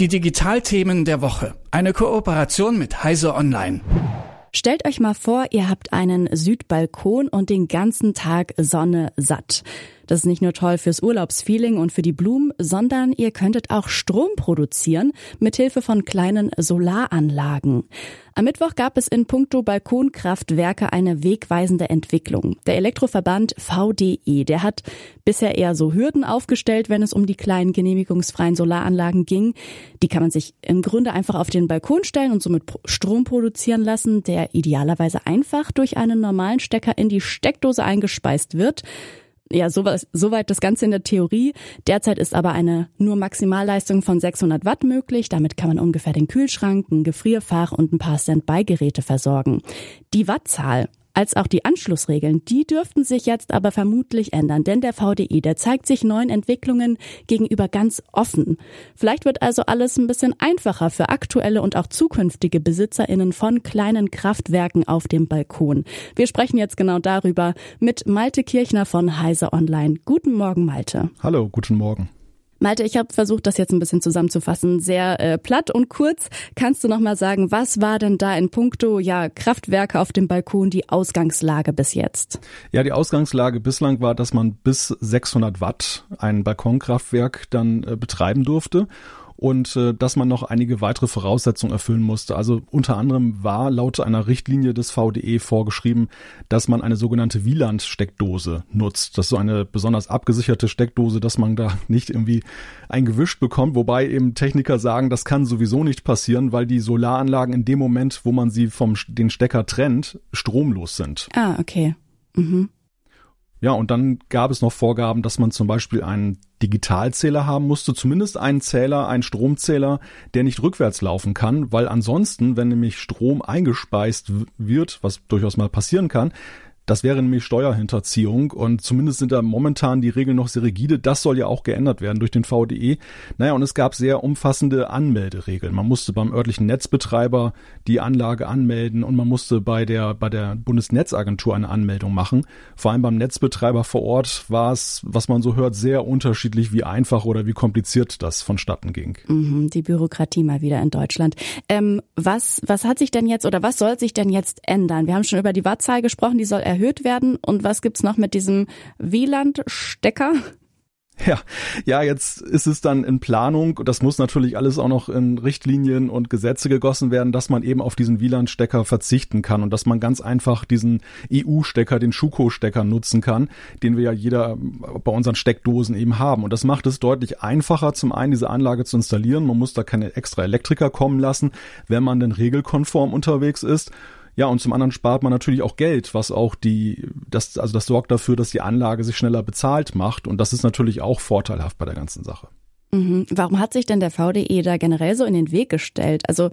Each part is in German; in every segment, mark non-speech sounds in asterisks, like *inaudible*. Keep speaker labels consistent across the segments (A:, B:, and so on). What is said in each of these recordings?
A: Die Digitalthemen der Woche. Eine Kooperation mit Heise Online.
B: Stellt euch mal vor, ihr habt einen Südbalkon und den ganzen Tag Sonne satt. Das ist nicht nur toll fürs Urlaubsfeeling und für die Blumen, sondern ihr könntet auch Strom produzieren mit Hilfe von kleinen Solaranlagen. Am Mittwoch gab es in puncto Balkonkraftwerke eine wegweisende Entwicklung. Der Elektroverband VDE, der hat bisher eher so Hürden aufgestellt, wenn es um die kleinen genehmigungsfreien Solaranlagen ging. Die kann man sich im Grunde einfach auf den Balkon stellen und somit Strom produzieren lassen, der idealerweise einfach durch einen normalen Stecker in die Steckdose eingespeist wird ja, soweit so das Ganze in der Theorie. Derzeit ist aber eine nur Maximalleistung von 600 Watt möglich. Damit kann man ungefähr den Kühlschrank, ein Gefrierfach und ein paar Standby-Geräte versorgen. Die Wattzahl als auch die Anschlussregeln, die dürften sich jetzt aber vermutlich ändern, denn der VDI, der zeigt sich neuen Entwicklungen gegenüber ganz offen. Vielleicht wird also alles ein bisschen einfacher für aktuelle und auch zukünftige BesitzerInnen von kleinen Kraftwerken auf dem Balkon. Wir sprechen jetzt genau darüber mit Malte Kirchner von Heise Online. Guten Morgen, Malte.
C: Hallo, guten Morgen.
B: Malte, ich habe versucht, das jetzt ein bisschen zusammenzufassen. Sehr äh, platt und kurz. Kannst du noch mal sagen, was war denn da in puncto ja, Kraftwerke auf dem Balkon die Ausgangslage bis jetzt?
C: Ja, die Ausgangslage bislang war, dass man bis 600 Watt ein Balkonkraftwerk dann äh, betreiben durfte und äh, dass man noch einige weitere Voraussetzungen erfüllen musste. Also unter anderem war laut einer Richtlinie des VDE vorgeschrieben, dass man eine sogenannte Wieland-Steckdose nutzt. Das ist so eine besonders abgesicherte Steckdose, dass man da *laughs* nicht irgendwie ein Gewisch bekommt, wobei eben Techniker sagen, das kann sowieso nicht passieren, weil die Solaranlagen in dem Moment, wo man sie vom den Stecker trennt, stromlos sind.
B: Ah, okay. Mhm.
C: Ja, und dann gab es noch Vorgaben, dass man zum Beispiel einen Digitalzähler haben musste, zumindest einen Zähler, einen Stromzähler, der nicht rückwärts laufen kann, weil ansonsten, wenn nämlich Strom eingespeist wird, was durchaus mal passieren kann, das wäre nämlich Steuerhinterziehung und zumindest sind da momentan die Regeln noch sehr rigide. Das soll ja auch geändert werden durch den VDE. Naja, und es gab sehr umfassende Anmelderegeln. Man musste beim örtlichen Netzbetreiber die Anlage anmelden und man musste bei der, bei der Bundesnetzagentur eine Anmeldung machen. Vor allem beim Netzbetreiber vor Ort war es, was man so hört, sehr unterschiedlich, wie einfach oder wie kompliziert das vonstatten ging.
B: Mhm, die Bürokratie mal wieder in Deutschland. Ähm, was, was hat sich denn jetzt oder was soll sich denn jetzt ändern? Wir haben schon über die Wattzahl gesprochen, die soll erhöht werden? Und was gibt's noch mit diesem Wieland-Stecker?
C: Ja, ja, jetzt ist es dann in Planung. Das muss natürlich alles auch noch in Richtlinien und Gesetze gegossen werden, dass man eben auf diesen WLAN-Stecker verzichten kann und dass man ganz einfach diesen EU-Stecker, den Schuko-Stecker nutzen kann, den wir ja jeder bei unseren Steckdosen eben haben. Und das macht es deutlich einfacher, zum einen diese Anlage zu installieren. Man muss da keine extra Elektriker kommen lassen, wenn man denn regelkonform unterwegs ist. Ja, und zum anderen spart man natürlich auch Geld, was auch die, das, also das sorgt dafür, dass die Anlage sich schneller bezahlt macht. Und das ist natürlich auch vorteilhaft bei der ganzen Sache.
B: Mhm. Warum hat sich denn der VDE da generell so in den Weg gestellt? Also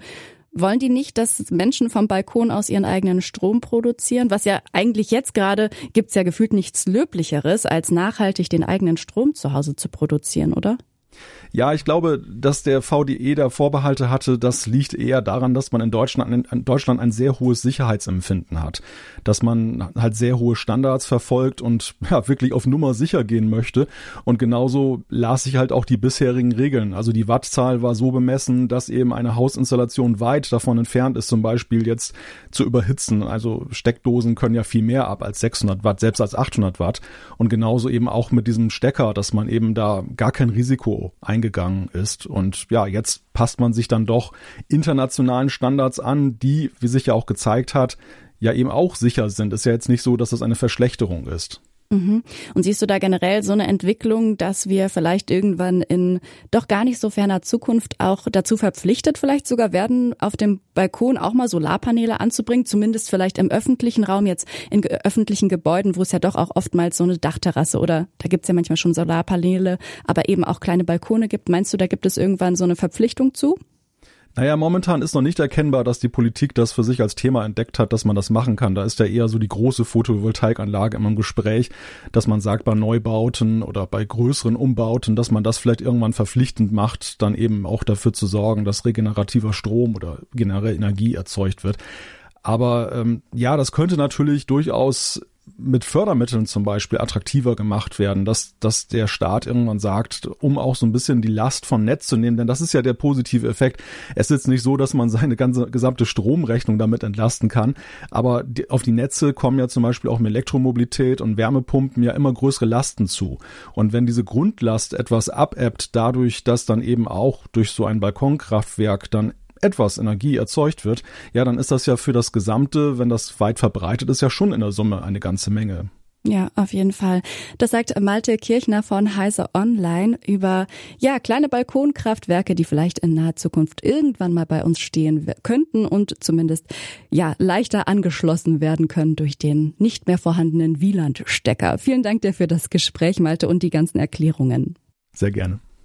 B: wollen die nicht, dass Menschen vom Balkon aus ihren eigenen Strom produzieren? Was ja eigentlich jetzt gerade gibt's ja gefühlt nichts Löblicheres, als nachhaltig den eigenen Strom zu Hause zu produzieren, oder?
C: Ja, ich glaube, dass der VDE da Vorbehalte hatte, das liegt eher daran, dass man in Deutschland, in Deutschland ein sehr hohes Sicherheitsempfinden hat. Dass man halt sehr hohe Standards verfolgt und ja, wirklich auf Nummer sicher gehen möchte. Und genauso las ich halt auch die bisherigen Regeln. Also die Wattzahl war so bemessen, dass eben eine Hausinstallation weit davon entfernt ist, zum Beispiel jetzt zu überhitzen. Also Steckdosen können ja viel mehr ab als 600 Watt, selbst als 800 Watt. Und genauso eben auch mit diesem Stecker, dass man eben da gar kein Risiko eingegangen ist. Und ja, jetzt passt man sich dann doch internationalen Standards an, die, wie sich ja auch gezeigt hat, ja eben auch sicher sind. Ist ja jetzt nicht so, dass es eine Verschlechterung ist.
B: Mhm. Und siehst du da generell so eine Entwicklung, dass wir vielleicht irgendwann in doch gar nicht so ferner Zukunft auch dazu verpflichtet vielleicht sogar werden, auf dem Balkon auch mal Solarpaneele anzubringen, zumindest vielleicht im öffentlichen Raum, jetzt in öffentlichen Gebäuden, wo es ja doch auch oftmals so eine Dachterrasse oder da gibt's ja manchmal schon Solarpaneele, aber eben auch kleine Balkone gibt. Meinst du, da gibt es irgendwann so eine Verpflichtung zu?
C: Naja, momentan ist noch nicht erkennbar, dass die Politik das für sich als Thema entdeckt hat, dass man das machen kann. Da ist ja eher so die große Photovoltaikanlage immer im Gespräch, dass man sagt, bei Neubauten oder bei größeren Umbauten, dass man das vielleicht irgendwann verpflichtend macht, dann eben auch dafür zu sorgen, dass regenerativer Strom oder generell Energie erzeugt wird. Aber ähm, ja, das könnte natürlich durchaus mit Fördermitteln zum Beispiel attraktiver gemacht werden, dass, dass der Staat irgendwann sagt, um auch so ein bisschen die Last von Netz zu nehmen, denn das ist ja der positive Effekt. Es ist jetzt nicht so, dass man seine ganze gesamte Stromrechnung damit entlasten kann, aber die, auf die Netze kommen ja zum Beispiel auch mit Elektromobilität und Wärmepumpen ja immer größere Lasten zu. Und wenn diese Grundlast etwas abebbt, dadurch, dass dann eben auch durch so ein Balkonkraftwerk dann etwas Energie erzeugt wird, ja, dann ist das ja für das Gesamte, wenn das weit verbreitet ist, ja schon in der Summe eine ganze Menge.
B: Ja, auf jeden Fall. Das sagt Malte Kirchner von Heise Online über, ja, kleine Balkonkraftwerke, die vielleicht in naher Zukunft irgendwann mal bei uns stehen könnten und zumindest, ja, leichter angeschlossen werden können durch den nicht mehr vorhandenen Wieland-Stecker. Vielen Dank dir für das Gespräch, Malte, und die ganzen Erklärungen.
C: Sehr gerne.